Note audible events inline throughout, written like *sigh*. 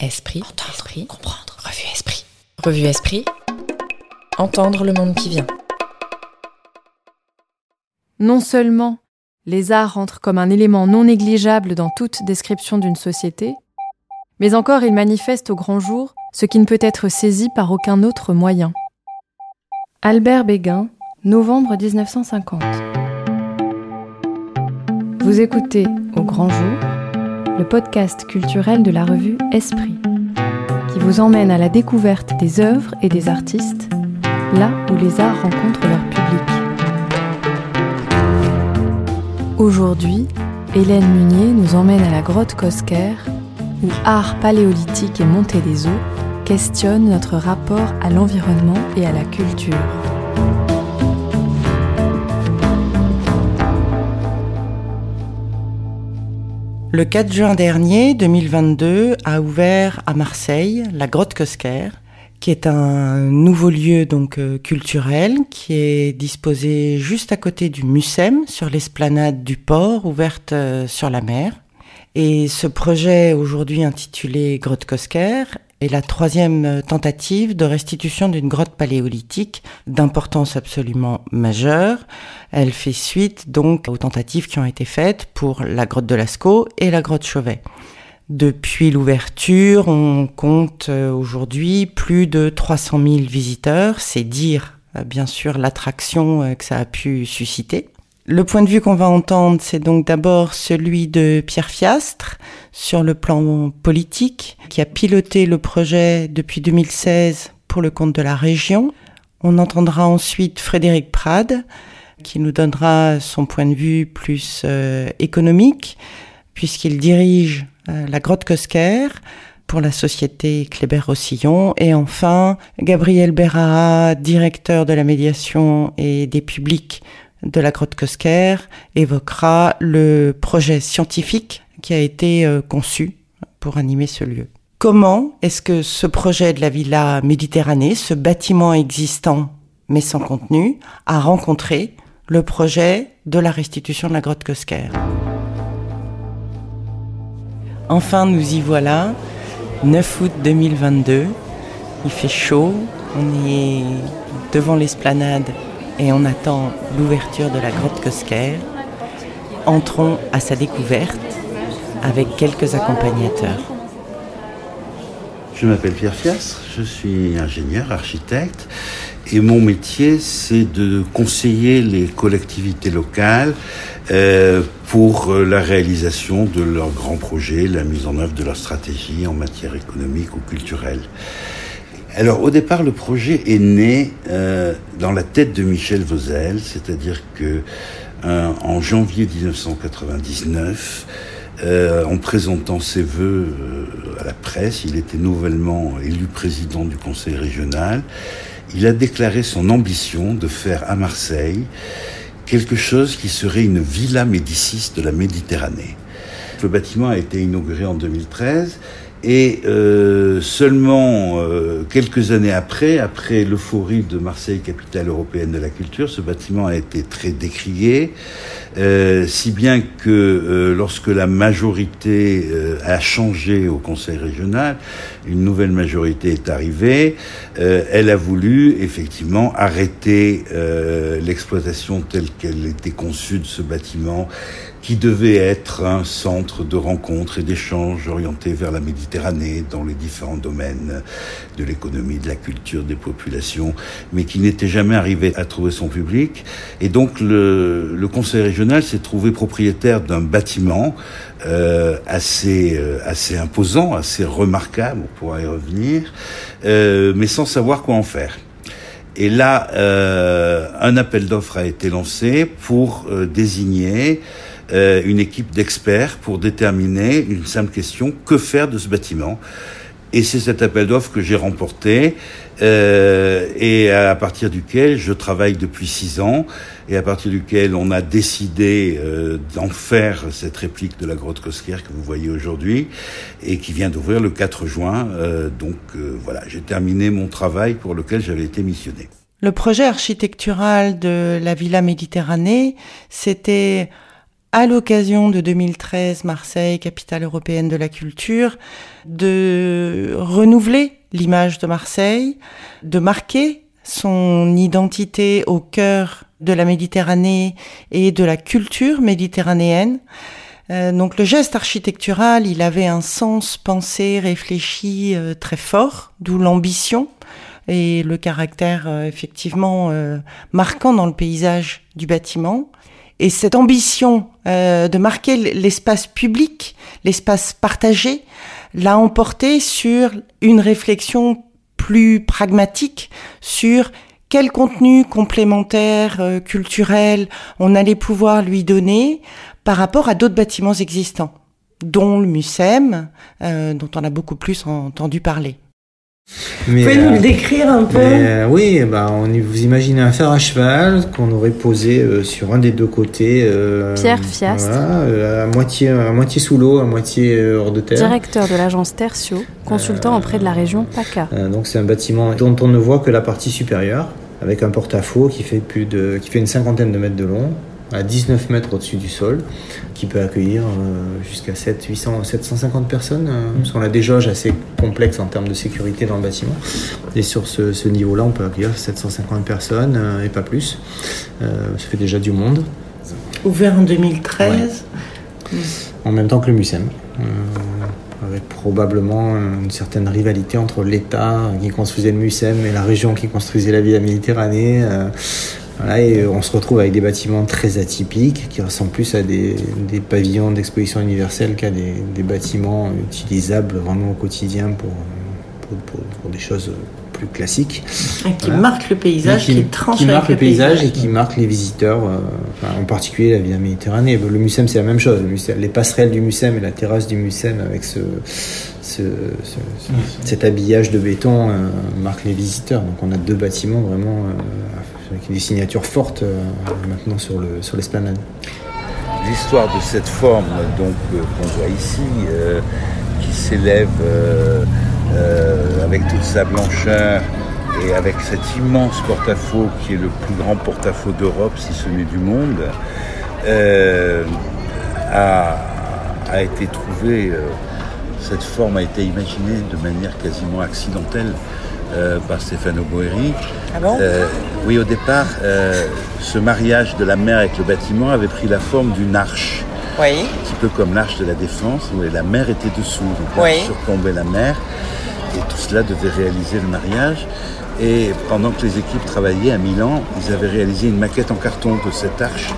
Esprit, entendre, esprit, comprendre. Revue Esprit. Revue Esprit. Entendre le monde qui vient. Non seulement les arts entrent comme un élément non négligeable dans toute description d'une société, mais encore ils manifestent au grand jour ce qui ne peut être saisi par aucun autre moyen. Albert Béguin, novembre 1950. Vous écoutez Au grand jour, le podcast culturel de la revue Esprit, qui vous emmène à la découverte des œuvres et des artistes, là où les arts rencontrent leur public. Aujourd'hui, Hélène Munier nous emmène à la grotte Cosquer, où art paléolithique et montée des eaux questionne notre rapport à l'environnement et à la culture. Le 4 juin dernier, 2022, a ouvert à Marseille la grotte Cosquer, qui est un nouveau lieu donc euh, culturel qui est disposé juste à côté du Mucem, sur l'esplanade du port ouverte euh, sur la mer. Et ce projet aujourd'hui intitulé Grotte Cosquer est la troisième euh, tentative de restitution d'une grotte paléolithique d'importance absolument majeure. Elle fait suite donc aux tentatives qui ont été faites pour la grotte de Lascaux et la grotte Chauvet. Depuis l'ouverture, on compte euh, aujourd'hui plus de 300 000 visiteurs. C'est dire euh, bien sûr l'attraction que ça a pu susciter. Le point de vue qu'on va entendre, c'est donc d'abord celui de Pierre Fiastre sur le plan politique, qui a piloté le projet depuis 2016 pour le compte de la région. On entendra ensuite Frédéric Prade, qui nous donnera son point de vue plus euh, économique, puisqu'il dirige euh, la grotte Cosquer pour la société Kléber-Rossillon. Et enfin, Gabriel Berra, directeur de la médiation et des publics de la grotte Cosquer évoquera le projet scientifique qui a été euh, conçu pour animer ce lieu. Comment est-ce que ce projet de la Villa Méditerranée, ce bâtiment existant mais sans contenu, a rencontré le projet de la restitution de la grotte Cosquer Enfin, nous y voilà, 9 août 2022, il fait chaud, on est devant l'esplanade et on attend l'ouverture de la grotte Cosquer. Entrons à sa découverte avec quelques accompagnateurs. Je m'appelle Pierre Fiastre, je suis ingénieur, architecte, et mon métier, c'est de conseiller les collectivités locales euh, pour la réalisation de leurs grands projets, la mise en œuvre de leur stratégie en matière économique ou culturelle. Alors au départ, le projet est né euh, dans la tête de Michel Vauzel, c'est-à-dire que euh, en janvier 1999, euh, en présentant ses voeux à la presse, il était nouvellement élu président du conseil régional. Il a déclaré son ambition de faire à Marseille quelque chose qui serait une villa Médicis de la Méditerranée. Le bâtiment a été inauguré en 2013 et euh, seulement euh, quelques années après, après l'euphorie de Marseille, capitale européenne de la culture, ce bâtiment a été très décrié, euh, si bien que euh, lorsque la majorité a changé au Conseil régional, une nouvelle majorité est arrivée, elle a voulu effectivement arrêter l'exploitation telle qu'elle était conçue de ce bâtiment qui devait être un centre de rencontres et d'échanges orienté vers la Méditerranée dans les différents domaines de l'économie, de la culture, des populations, mais qui n'était jamais arrivé à trouver son public. Et donc le, le Conseil régional s'est trouvé propriétaire d'un bâtiment euh, assez euh, assez imposant, assez remarquable, on pourra y revenir, euh, mais sans savoir quoi en faire. Et là, euh, un appel d'offres a été lancé pour euh, désigner une équipe d'experts pour déterminer une simple question que faire de ce bâtiment? Et c'est cet appel d'offres que j'ai remporté euh, et à partir duquel je travaille depuis six ans et à partir duquel on a décidé euh, d'en faire cette réplique de la grotte Cosquer que vous voyez aujourd'hui et qui vient d'ouvrir le 4 juin. Euh, donc euh, voilà, j'ai terminé mon travail pour lequel j'avais été missionné. Le projet architectural de la Villa Méditerranée, c'était à l'occasion de 2013 Marseille, capitale européenne de la culture, de renouveler l'image de Marseille, de marquer son identité au cœur de la Méditerranée et de la culture méditerranéenne. Euh, donc le geste architectural, il avait un sens pensé, réfléchi euh, très fort, d'où l'ambition et le caractère euh, effectivement marquant dans le paysage du bâtiment. Et cette ambition de marquer l'espace public, l'espace partagé, l'a emporté sur une réflexion plus pragmatique sur quel contenu complémentaire euh, culturel on allait pouvoir lui donner par rapport à d'autres bâtiments existants, dont le MUSEM, euh, dont on a beaucoup plus entendu parler. Vous pouvez nous le euh, décrire un peu Oui, bah, on, vous imaginez un fer à cheval qu'on aurait posé sur un des deux côtés. Pierre Fiastre. à, moitié, à moitié sous l'eau, à moitié hors de terre. Directeur de l'agence Tertio, consultant auprès de la région PACA. donc c'est un bâtiment dont on ne voit que la partie supérieure avec un porte-à-faux qui fait plus de, qui fait une cinquantaine de mètres de long, à 19 mètres au-dessus du sol, qui peut accueillir euh, jusqu'à 7, 800, 750 personnes. Euh, parce qu'on a des jauges assez complexes en termes de sécurité dans le bâtiment. Et sur ce, niveau-là, on peut accueillir 750 personnes euh, et pas plus. ça fait déjà du monde. Ouvert en 2013 En même temps que le MUSEM avec probablement une certaine rivalité entre l'État qui construisait le MUSEM et la région qui construisait la Villa Méditerranée. Euh, et on se retrouve avec des bâtiments très atypiques qui ressemblent plus à des, pavillons d'exposition universelle qu'à des, bâtiments utilisables vraiment au quotidien pour, pour des choses plus classique. qui marque le paysage, qui, qui, marque le paysage, et qui marque les visiteurs, euh, en particulier la Via Méditerranée. Le Mucem, c'est la même chose. les passerelles du Mucem et la terrasse du Mucem avec ce, cet habillage de béton euh, marquent les visiteurs. Donc on a deux bâtiments vraiment euh, avec des signatures fortes maintenant sur le sur l'esplanade. L'histoire de cette forme donc qu'on voit ici, qui s'élève euh, avec toute sa blancheur et avec cet immense porte-à-faux qui est le plus grand porte-à-faux d'Europe, si ce n'est du monde, euh, a, été trouvé, euh, cette forme a été imaginée de manière quasiment accidentelle par Stefano Boeri. Ah bon oui, au départ, ce mariage de la mer avec le bâtiment avait pris la forme d'une arche. Oui. Un petit peu comme l'arche de la défense, où la mer était dessous, donc oui. surplombait la mer. Et tout cela devait réaliser le mariage. Et pendant que les équipes travaillaient à Milan, ils avaient réalisé une maquette en carton de cette arche.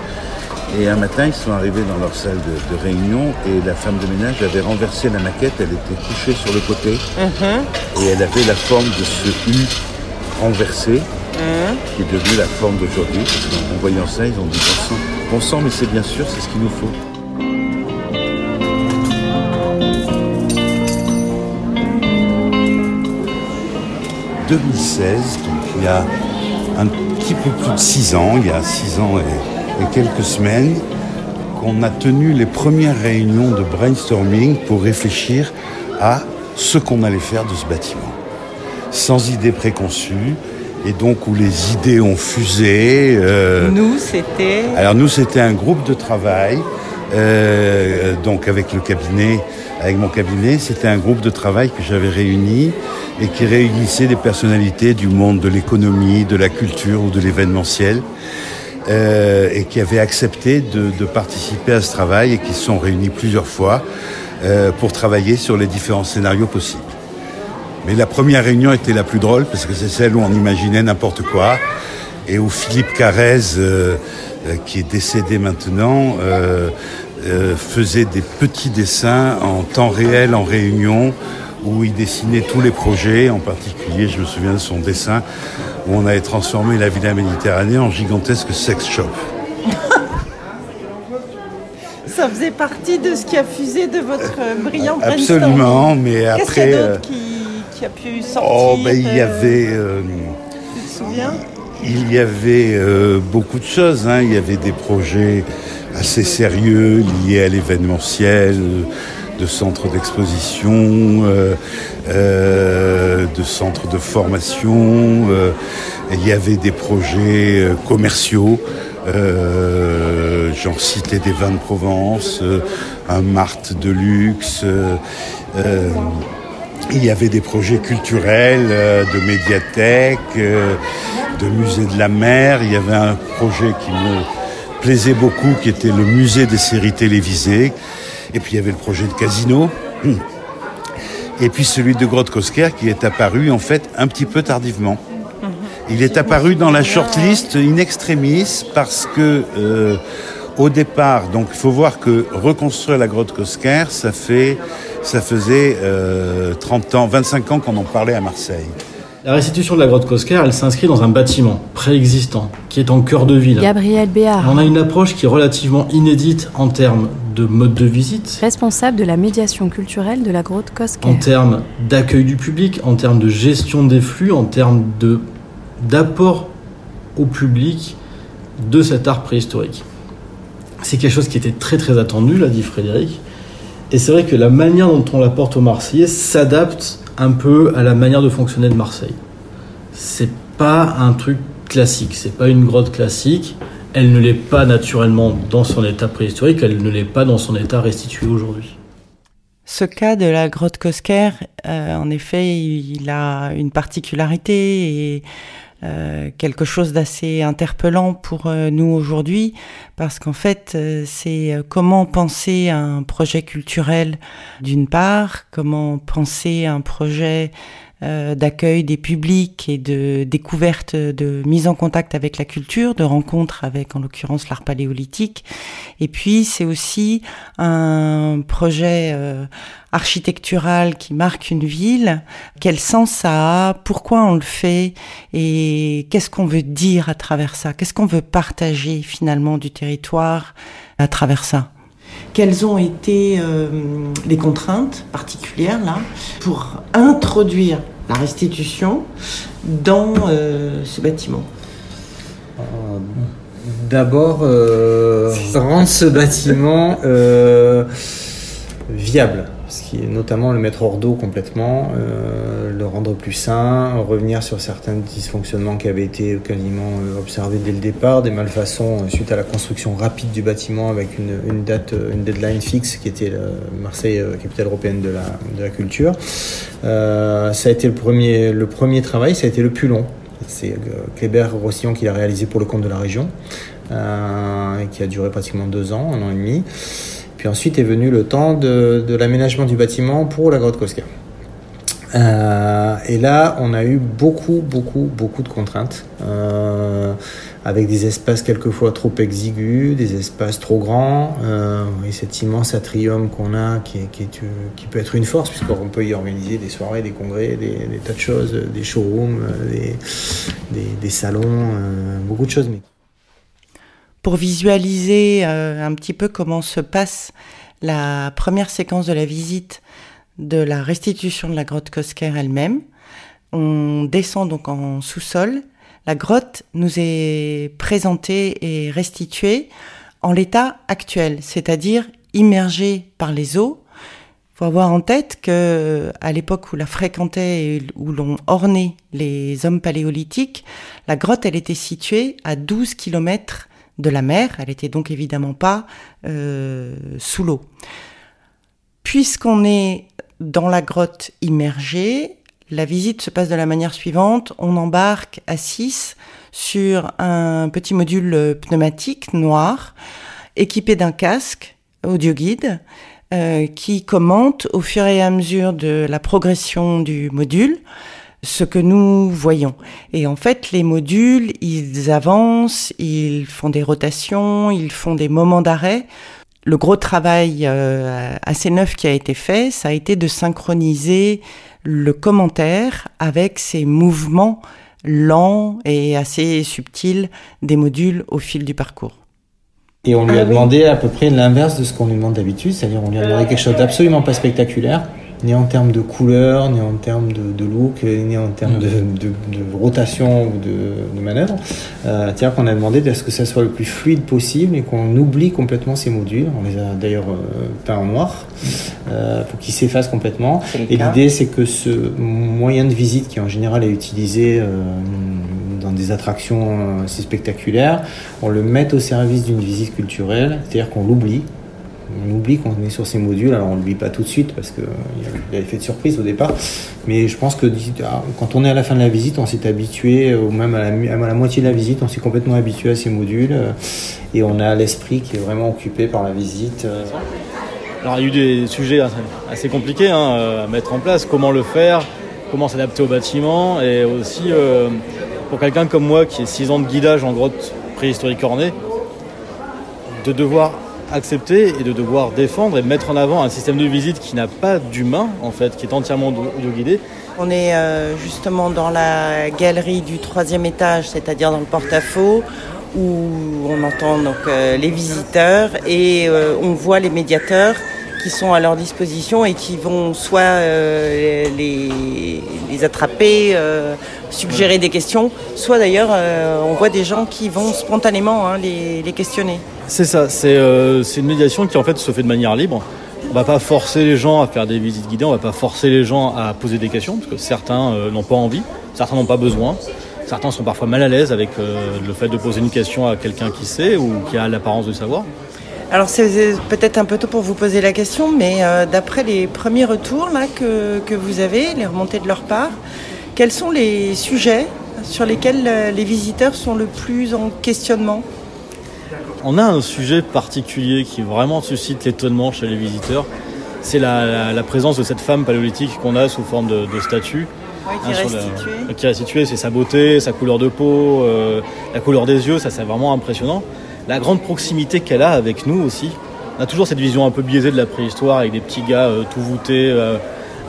Et un matin, ils sont arrivés dans leur salle de, réunion et la femme de ménage avait renversé la maquette. Elle était couchée sur le côté mhm. et elle avait la forme de ce U renversé mhm. qui est devenu la forme d'aujourd'hui. En voyant ça, ils ont dit bon sang, bon sang mais c'est bien sûr, c'est ce qu'il nous faut. 2016, donc il y a un petit peu plus de six ans, il y a six ans et, quelques semaines, qu'on a tenu les premières réunions de brainstorming pour réfléchir à ce qu'on allait faire de ce bâtiment. Sans idée préconçue, et donc où les idées ont fusé. Euh, nous, c'était. Alors nous, c'était un groupe de travail, euh, donc avec le cabinet, avec mon cabinet, c'était un groupe de travail que j'avais réuni et qui réunissait des personnalités du monde de l'économie, de la culture ou de l'événementiel, euh, et qui avaient accepté de, participer à ce travail et qui se sont réunis plusieurs fois euh, pour travailler sur les différents scénarios possibles. Mais la première réunion était la plus drôle parce que c'est celle où on imaginait n'importe quoi et où Philippe Carrez, euh, qui est décédé maintenant, faisait des petits dessins en temps réel en réunion où il dessinait tous les projets, en particulier, je me souviens de son dessin, où on avait transformé la Villa Méditerranée en gigantesque sex shop. *laughs* Ça faisait partie de ce qui a fusé de votre brillant Absolument, mais après... Euh, qui, a pu sortir Oh, ben il y euh, avait... Euh, tu te souviens? il y avait beaucoup de choses. Hein. Il y avait des projets assez sérieux liés à l'événementiel, de centres d'exposition, de centres de formation. il y avait des projets commerciaux. J'en citais des vins de Provence, un Marthe de luxe. il y avait des projets culturels, de médiathèques, de musées de la mer. Il y avait un projet qui me plaisait beaucoup, qui était le musée des séries télévisées. Et puis il y avait le projet de casino. *clears throat* Et puis celui de Grotte Cosquer qui est apparu en fait un petit peu tardivement. Il est apparu dans la shortlist in extremis parce que euh, au départ, donc il faut voir que reconstruire la grotte Cosquer, ça ça faisait 30 euh, ans, 25 ans qu'on en parlait à Marseille. La restitution de la grotte Cosquer, elle s'inscrit dans un bâtiment préexistant qui est en cœur de ville. Gabriel Béard. On a une approche qui est relativement inédite en termes de mode de visite. Responsable de la médiation culturelle de la grotte Cosquer. En termes d'accueil du public, en termes de gestion des flux, en termes de d'apport au public de cet art préhistorique. C'est quelque chose qui était très très attendu, l'a dit Frédéric. Et c'est vrai que la manière dont on l'apporte aux Marseillais s'adapte un peu à la manière de fonctionner de Marseille. C'est pas un truc classique, c'est pas une grotte classique. Elle ne l'est pas naturellement dans son état préhistorique, elle ne l'est pas dans son état restitué aujourd'hui. Ce cas de la grotte Cosquer, euh, en effet, il a une particularité et euh, quelque chose d'assez interpellant pour euh, nous aujourd'hui, parce qu'en fait, c'est comment penser un projet culturel d'une part, comment penser un projet euh, d'accueil des publics et de découverte, de mise en contact avec la culture, de rencontre avec, en l'occurrence, l'art paléolithique. Et puis, c'est aussi un projet euh, architectural qui marque une ville. Quel sens ça a? Pourquoi on le fait? Et qu'est-ce qu'on veut dire à travers ça? Qu'est-ce qu'on veut partager finalement du territoire à travers ça? Quelles ont été euh, les contraintes particulières là pour introduire la restitution dans euh, ce bâtiment? Euh, D'abord, *laughs* rendre ce bâtiment viable ce qui est notamment le mettre hors d'eau complètement, euh, le rendre plus sain, revenir sur certains dysfonctionnements qui avaient été quasiment euh, observés dès le départ, des malfaçons euh, suite à la construction rapide du bâtiment avec une, date, une deadline fixe qui était Marseille, capitale européenne de la, culture. ça a été le premier, le premier travail, ça a été le plus long. C'est Kléber Rossillon qui l'a réalisé pour le compte de la région, qui a duré pratiquement deux ans, un an et demi. Puis ensuite est venu le temps de, l'aménagement du bâtiment pour la grotte Cosca. Euh, et là, on a eu beaucoup, beaucoup, beaucoup de contraintes, euh, avec des espaces quelquefois trop exigus, des espaces trop grands, euh, et cet immense atrium qu'on a, qui, qui, peut être une force, puisqu'on peut y organiser des soirées, des congrès, des, tas de choses, des showrooms, des, des salons, beaucoup de choses. Mais pour visualiser euh, un petit peu comment se passe la première séquence de la visite de la restitution de la grotte Cosquer elle-même. On descend donc en sous-sol. La grotte nous est présentée et restituée en l'état actuel, c'est-à-dire immergée par les eaux. Il faut avoir en tête que à l'époque où la fréquentait et où l'on ornait les hommes paléolithiques, la grotte elle était située à 12 kilomètres de la mer. Elle était donc évidemment pas euh, sous l'eau. Puisqu'on est dans la grotte immergée, la visite se passe de la manière suivante. On embarque à 6 sur un petit module pneumatique noir équipé d'un casque audio guide euh, qui commente au fur et à mesure de la progression du module ce que nous voyons. Et en fait, les modules, ils avancent, ils font des rotations, ils font des moments d'arrêt. Le gros travail euh, assez neuf qui a été fait, ça a été de synchroniser le commentaire avec ces mouvements lents et assez subtils des modules au fil du parcours. Et on lui a ah demandé à peu près l'inverse de ce qu'on lui demande d'habitude, c'est-à-dire on lui a demandé quelque chose d'absolument pas spectaculaire, ni en termes de couleur, ni en termes de, look, ni en termes de, rotation ou de, manœuvre. Euh, C'est-à-dire qu'on a demandé à ce que ça soit le plus fluide possible et qu'on oublie complètement ces modules. On les a d'ailleurs euh, peints en noir euh, pour qu'ils s'effacent complètement. Et l'idée, c'est que ce moyen de visite qui en général est utilisé euh, dans des attractions assez spectaculaires, on le mette au service d'une visite culturelle, c'est-à-dire qu'on l'oublie on oublie qu'on est sur ces modules. Alors on ne l'oublie pas tout de suite parce qu'il y a l'effet de surprise au départ. Mais je pense que ah, quand on est à la fin de la visite, on s'est habitué, ou même à la, moitié de la visite, on s'est complètement habitué à ces modules. Euh, et on a l'esprit qui est vraiment occupé par la visite. Euh. Alors il y a eu des sujets assez compliqués hein, euh, à mettre en place. Comment le faire? Comment s'adapter au bâtiment? Et aussi, pour quelqu'un comme moi qui est 6 ans de guidage en grotte préhistorique ornée, de devoir accepter et de devoir défendre et mettre en avant un système de visite qui n'a pas d'humain, en fait, qui est entièrement guidé. On est euh, justement dans la galerie du troisième étage, c'est-à-dire dans le porte-à-faux, où on entend donc euh, les visiteurs et euh, on voit les médiateurs qui sont à leur disposition et qui vont soit les, les, attraper, suggérer des questions, soit d'ailleurs on voit des gens qui vont spontanément hein, les, les questionner. C'est ça, euh, c'est une médiation qui en fait se fait de manière libre. On va pas forcer les gens à faire des visites guidées, on va pas forcer les gens à poser des questions, parce que certains euh, n'ont pas envie, certains n'ont pas besoin, certains sont parfois mal à l'aise avec euh, le fait de poser une question à quelqu'un qui sait ou qui a l'apparence de savoir. Alors c'est peut-être un peu tôt pour vous poser la question, mais d'après les premiers retours que, vous avez, les remontées de leur part, quels sont les sujets sur lesquels les visiteurs sont le plus en questionnement? On a un sujet particulier qui vraiment suscite l'étonnement chez les visiteurs. C'est la, présence de cette femme paléolithique qu'on a sous forme de, statue. qui, est qui est restituée. c'est sa beauté, sa couleur de peau, euh, la couleur des yeux, ça c'est vraiment impressionnant. La grande proximité qu'elle a avec nous aussi. On a toujours cette vision un peu biaisée de la préhistoire avec des petits gars euh, tout voûtés, euh,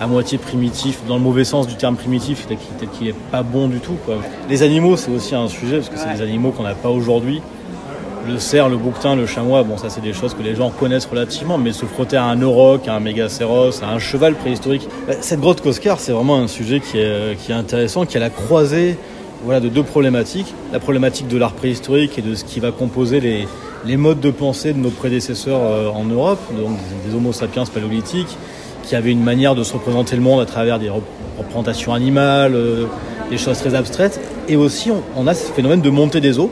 à moitié primitifs, dans le mauvais sens du terme primitif, peut-être qu'il n'est pas bon du tout. Les animaux, c'est aussi un sujet, parce que c'est des animaux qu'on n'a pas aujourd'hui le cerf, le bouquetin, le chamois, bon ça c'est des choses que les gens connaissent relativement, mais se frotter à un auroch, à un mégacéros, à un cheval préhistorique. Bah, cette grotte Coscar, c'est vraiment un sujet qui est, est intéressant, qui a la croisée voilà, de deux problématiques. La problématique de l'art préhistorique et de ce qui va composer les, les modes de pensée de nos prédécesseurs euh, en Europe, donc des homo sapiens paléolithiques, qui avaient une manière de se représenter le monde à travers des représentations animales, euh, des choses très abstraites. Et aussi, on a ce phénomène de montée des eaux,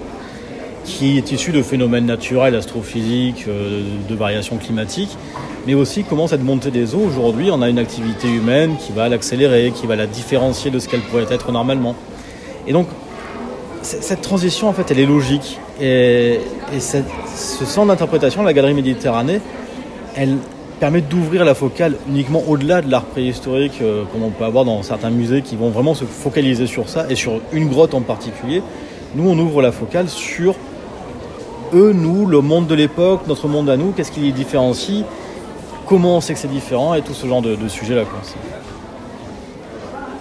qui est issu de phénomènes naturels, astrophysiques, euh, de variations climatiques, mais aussi comment cette montée des eaux, aujourd'hui, on a une activité humaine qui va l'accélérer, qui va la différencier de ce qu'elle pourrait être normalement. Et donc, cette transition, en fait, elle est logique. Et, ce centre d'interprétation, la Galerie Méditerranée, elle permet d'ouvrir la focale uniquement au-delà de l'art préhistorique, euh, comme on peut avoir dans certains musées qui vont vraiment se focaliser sur ça, et sur une grotte en particulier. Nous, on ouvre la focale sur eux, nous, le monde de l'époque, notre monde à nous, qu'est-ce qui les différencie, comment on sait que c'est différent? Et tout ce genre de, sujets-là.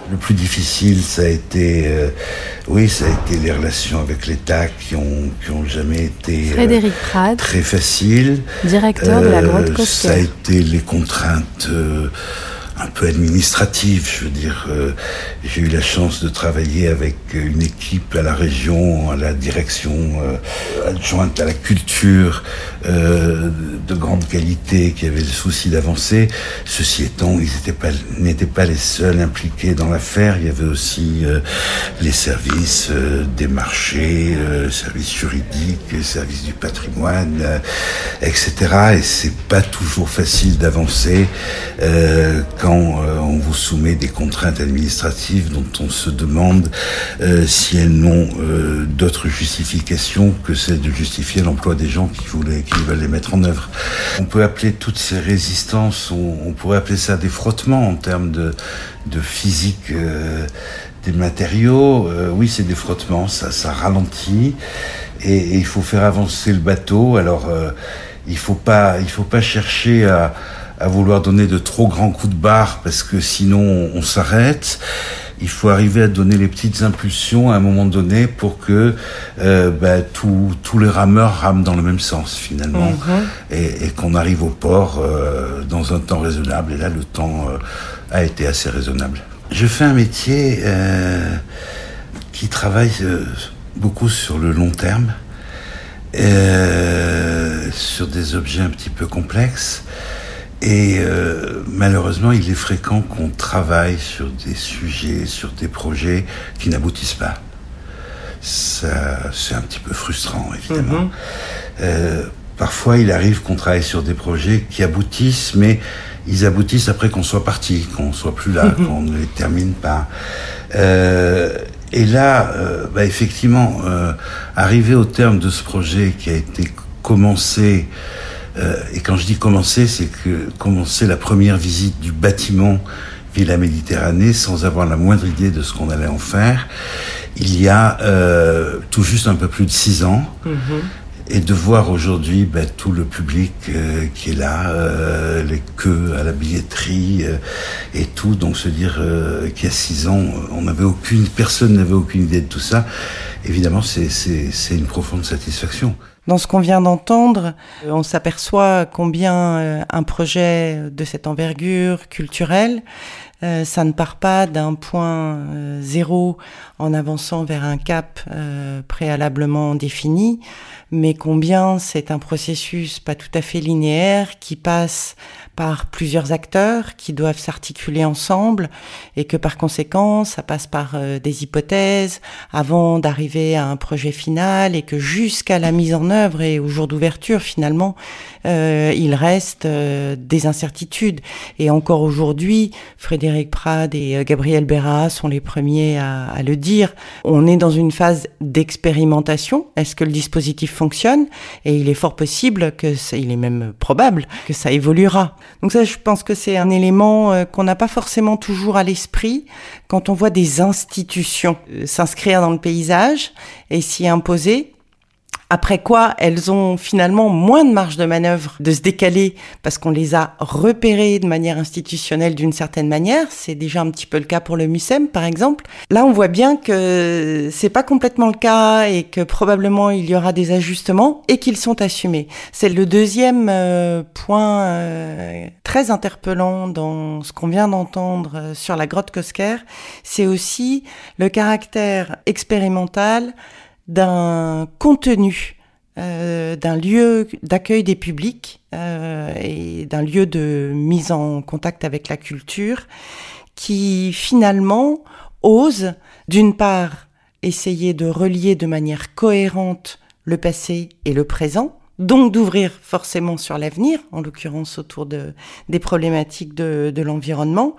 Le plus difficile, ça a été, euh, oui, ça a été les relations avec l'État qui ont, qui ont jamais été euh, très faciles. Directeur de la grotte Cosquer. Ça a été les contraintes un peu administrative. Je veux dire, euh, j'ai eu la chance de travailler avec une équipe à la région, à la direction euh, adjointe à la culture euh, de grande qualité, qui avait le souci d'avancer. Ceci étant, ils n'étaient pas, pas les seuls impliqués dans l'affaire. Il y avait aussi les services des marchés, services juridiques, services du patrimoine, etc. Et c'est pas toujours facile d'avancer euh, on vous soumet des contraintes administratives dont on se demande euh, si elles n'ont euh, d'autres justifications que celle de justifier l'emploi des gens qui, voulaient, qui veulent les mettre en œuvre. On peut appeler toutes ces résistances, on, pourrait appeler ça des frottements en termes de, de physique des matériaux. oui, c'est des frottements, ça, ça ralentit et, et, il faut faire avancer le bateau. Alors, il faut il faut pas chercher à à vouloir donner de trop grands coups de barre parce que sinon on, s'arrête. il faut arriver à donner les petites impulsions à un moment donné pour que euh, bah, tous les rameurs rament dans le même sens finalement mhm. et, qu'on arrive au port euh, dans un temps raisonnable. Et là, le temps euh, a été assez raisonnable. Je fais un métier qui travaille beaucoup sur le long terme, sur des objets un petit peu complexes. Et euh, malheureusement, il est fréquent qu'on travaille sur des sujets, sur des projets qui n'aboutissent pas. Ça, c'est un petit peu frustrant, évidemment. Mhm. euh, parfois, il arrive qu'on travaille sur des projets qui aboutissent, mais ils aboutissent après qu'on soit parti, qu'on soit plus là, mhm. qu'on ne les termine pas. Euh, et là, euh, bah, effectivement, euh, arriver au terme de ce projet qui a été commencé euh, et quand je dis commencer, c'est que commencer la première visite du bâtiment Villa Méditerranée sans avoir la moindre idée de ce qu'on allait en faire, il y a euh, tout juste un peu plus de six ans. Mm-hmm. Et de voir aujourd'hui ben, tout le public euh, qui est là, euh, les queues à la billetterie euh, et tout, donc se dire qu'il y a six ans, on n'avait aucune, personne n'avait aucune idée de tout ça. Évidemment, c'est une profonde satisfaction. Dans ce qu'on vient d'entendre, on s'aperçoit combien un projet de cette envergure culturelle, ça ne part pas d'un point zéro en avançant vers un cap préalablement défini mais combien c'est un processus pas tout à fait linéaire qui passe par plusieurs acteurs qui doivent s'articuler ensemble et que par conséquent ça passe par euh, des hypothèses avant d'arriver à un projet final et que jusqu'à la mise en œuvre et au jour d'ouverture finalement euh, il reste euh, des incertitudes. Et encore aujourd'hui Frédéric Prade et Gabriel Béra sont les premiers à, à le dire. On est dans une phase d'expérimentation. Est-ce que le dispositif fonctionne? Et il est fort possible que ça, il est même probable que ça évoluera donc ça, je pense que c'est un élément euh, qu'on n'a pas forcément toujours à l'esprit quand on voit des institutions euh, s'inscrire dans le paysage et s'y imposer. Après quoi, elles ont finalement moins de marge de manœuvre de se décaler parce qu'on les a repérées de manière institutionnelle d'une certaine manière. C'est déjà un petit peu le cas pour le MUSEM, par exemple. Là, on voit bien que c'est pas complètement le cas et que probablement il y aura des ajustements et qu'ils sont assumés. C'est le deuxième euh, point euh, très interpellant dans ce qu'on vient d'entendre euh, sur la grotte Kosker. C'est aussi le caractère expérimental d'un contenu, euh, d'un lieu d'accueil des publics euh, et d'un lieu de mise en contact avec la culture qui finalement ose d'une part essayer de relier de manière cohérente le passé et le présent, donc d'ouvrir forcément sur l'avenir, en l'occurrence autour de, des problématiques de, de l'environnement,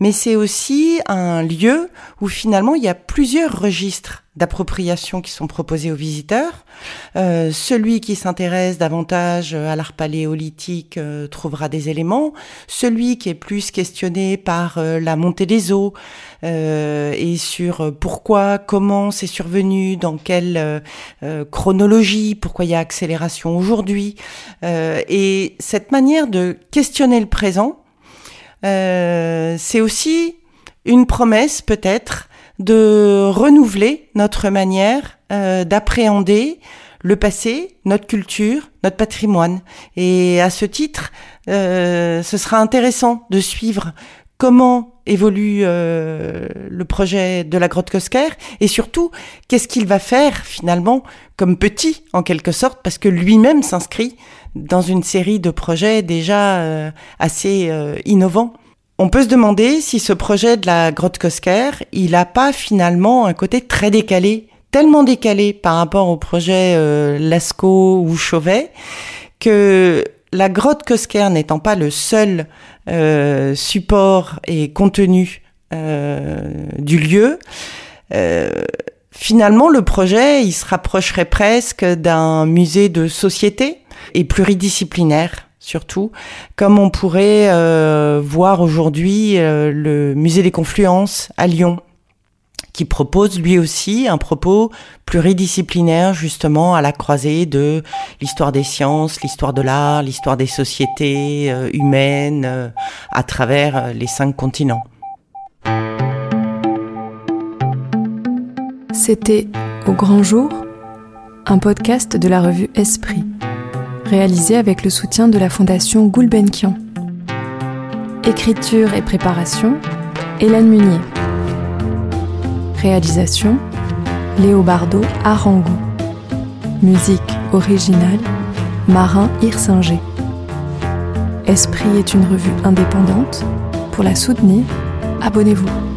mais c'est aussi un lieu où finalement il y a plusieurs registres d'appropriation qui sont proposés aux visiteurs. Euh, celui qui s'intéresse davantage à l'art paléolithique euh, trouvera des éléments. Celui qui est plus questionné par euh, la montée des eaux et sur pourquoi, comment c'est survenu, dans quelle chronologie, pourquoi il y a accélération aujourd'hui. et cette manière de questionner le présent, c'est aussi une promesse peut-être de renouveler notre manière euh, d'appréhender le passé, notre culture, notre patrimoine. Et à ce titre, euh, ce sera intéressant de suivre comment évolue euh, le projet de la grotte Kosker et surtout qu'est-ce qu'il va faire finalement comme petit en quelque sorte parce que lui-même s'inscrit dans une série de projets déjà assez innovants. On peut se demander si ce projet de la grotte Kosker, il n'a pas finalement un côté très décalé, tellement décalé par rapport au projet euh, Lascaux ou Chauvet, que la grotte Kosker n'étant pas le seul euh, support et contenu euh, du lieu, finalement le projet, il se rapprocherait presque d'un musée de société et pluridisciplinaire surtout, comme on pourrait euh, voir aujourd'hui euh, le musée des confluences à Lyon, qui propose lui aussi un propos pluridisciplinaire justement à la croisée de l'histoire des sciences, l'histoire de l'art, l'histoire des sociétés euh, humaines à travers les cinq continents. C'était Au grand jour, un podcast de la revue Esprit, réalisé avec le soutien de la fondation Gulbenkian. Écriture et préparation, Hélène Munier. Réalisation, Léobardo Arango. Musique originale, Marin Hirsinger. Esprit est une revue indépendante. Pour la soutenir, abonnez-vous.